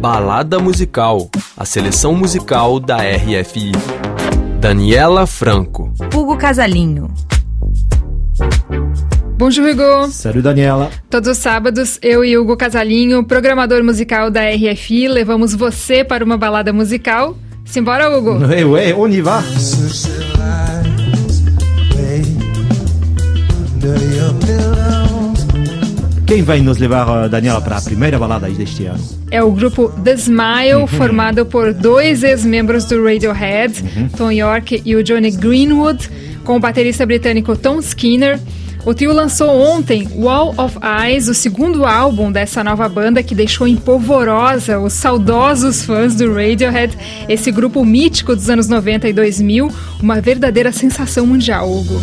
Balada Musical, a seleção musical da RFI. Daniela Franco. Hugo Casalinho. Bonjour, Hugo. Salut, Daniela. Todos os sábados, eu e Hugo Casalinho, programador musical da RFI, levamos você para uma balada musical. Simbora, Hugo? Oui, oui, on y va. Quem vai nos levar, Daniela, para a primeira balada deste ano? É o grupo The Smile, uhum. formado por dois ex-membros do Radiohead, uhum. Tom York e o Johnny Greenwood, com o baterista britânico Tom Skinner. O trio lançou ontem Wall of Eyes, o segundo álbum dessa nova banda que deixou em polvorosa os saudosos fãs do Radiohead, esse grupo mítico dos anos 90 e 2000, uma verdadeira sensação mundial, Hugo.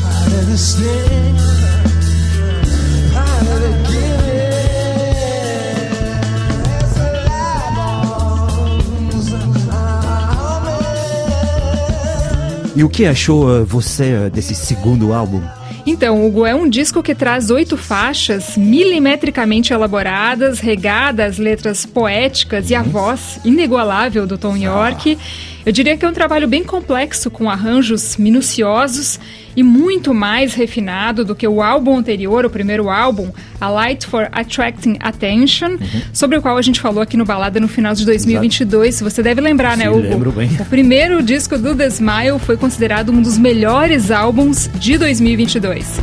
E o que achou eh, você eh, desse segundo álbum? Então, Hugo, é um disco que traz oito faixas milimetricamente elaboradas, regadas letras poéticas e a uhum. voz inigualável do Tom York. Eu diria que é um trabalho bem complexo, com arranjos minuciosos e muito mais refinado do que o álbum anterior, o primeiro álbum, A Light for Attracting Attention, uhum. sobre o qual a gente falou aqui no Balada no final de 2022. Exato. Você deve lembrar, né, Sim, né, Hugo? lembro bem. O primeiro disco do The Smile foi considerado um dos melhores álbuns de 2022.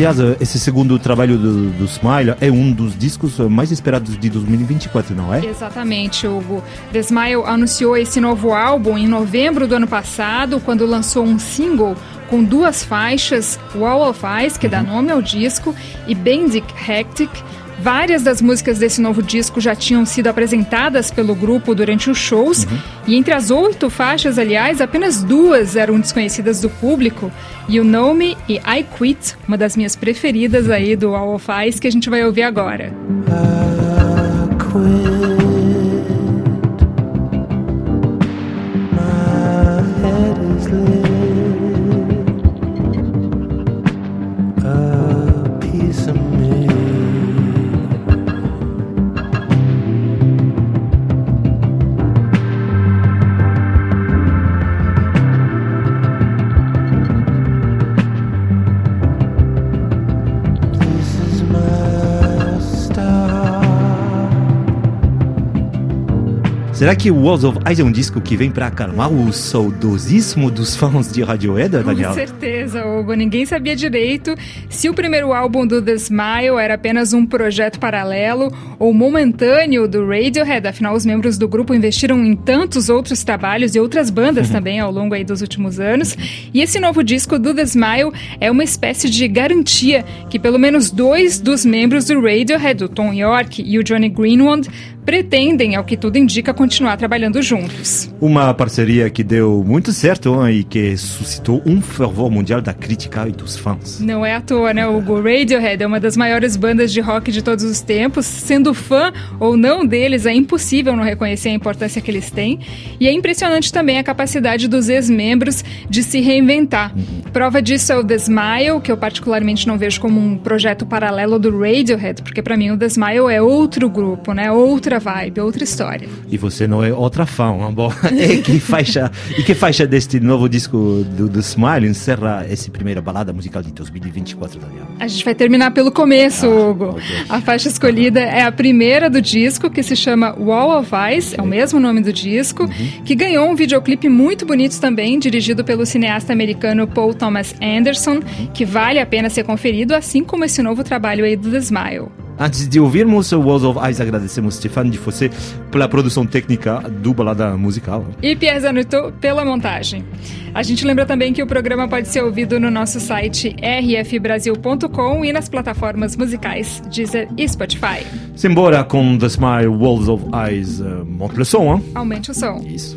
Aliás, esse segundo trabalho do, do, Smile é um dos discos mais esperados de 2024, não é? Exatamente, Hugo. The Smile anunciou esse novo álbum em novembro do ano passado, quando lançou um single com duas faixas, Wall of Eyes, que uhum. dá nome ao disco, e Bendic Hectic, Várias das músicas desse novo disco já tinham sido apresentadas pelo grupo durante os shows, uhum. e entre as oito faixas, aliás, apenas duas eram desconhecidas do público. You Know Me e I Quit, uma das minhas preferidas aí do All of Ice, que a gente vai ouvir agora. I Será que o Walls of Ice é um disco que vem para acalmar o saudosismo dos fãs de Radiohead, Daniel? Com certeza, Hugo. Ninguém sabia direito se o primeiro álbum do The Smile era apenas um projeto paralelo ou momentâneo do Radiohead. Afinal, os membros do grupo investiram em tantos outros trabalhos e outras bandas também ao longo aí dos últimos anos. E esse novo disco do The Smile é uma espécie de garantia que pelo menos dois dos membros do Radiohead, o Tom York e o Johnny Greenwood, pretendem, ao que tudo indica, continuar trabalhando juntos. Uma parceria que deu muito certo hein, e que suscitou um fervor mundial da crítica e dos fãs. Não é à toa, né, Hugo? Radiohead é uma das maiores bandas de rock de todos os tempos. Sendo fã ou não deles, é impossível não reconhecer a importância que eles têm. E é impressionante também a capacidade dos ex-membros de se reinventar. Uhum. Prova disso é o The Smile, que eu particularmente não vejo como um projeto paralelo do Radiohead, porque para mim o The Smile é outro grupo, né? Outra outra vibe, outra história. E você não é outra fã, bom? E que faixa, e que faixa deste novo disco do, do Smile encerra essa primeira balada musical de 2024, Daniel? A gente vai terminar pelo começo, ah, Hugo. A faixa escolhida é a primeira do disco, que se chama Wall of Ice, é o mesmo nome do disco, uhum. que ganhou um videoclipe muito bonito também, dirigido pelo cineasta americano Paul Thomas Anderson, uhum. que vale a pena ser conferido, assim como esse novo trabalho aí do The Smile. Antes de ouvirmos Walls of Ice, agradecemos Stefano de Fossé pela produção técnica do Balada Musical. E Pierre Zanuto pela montagem. A gente lembra também que o programa pode ser ouvido no nosso site rfbrasil.com e nas plataformas musicais Deezer e Spotify. Simbora com The Smile Walls of Eyes. Uh, monte le som, hein? Aumente o som. Isso.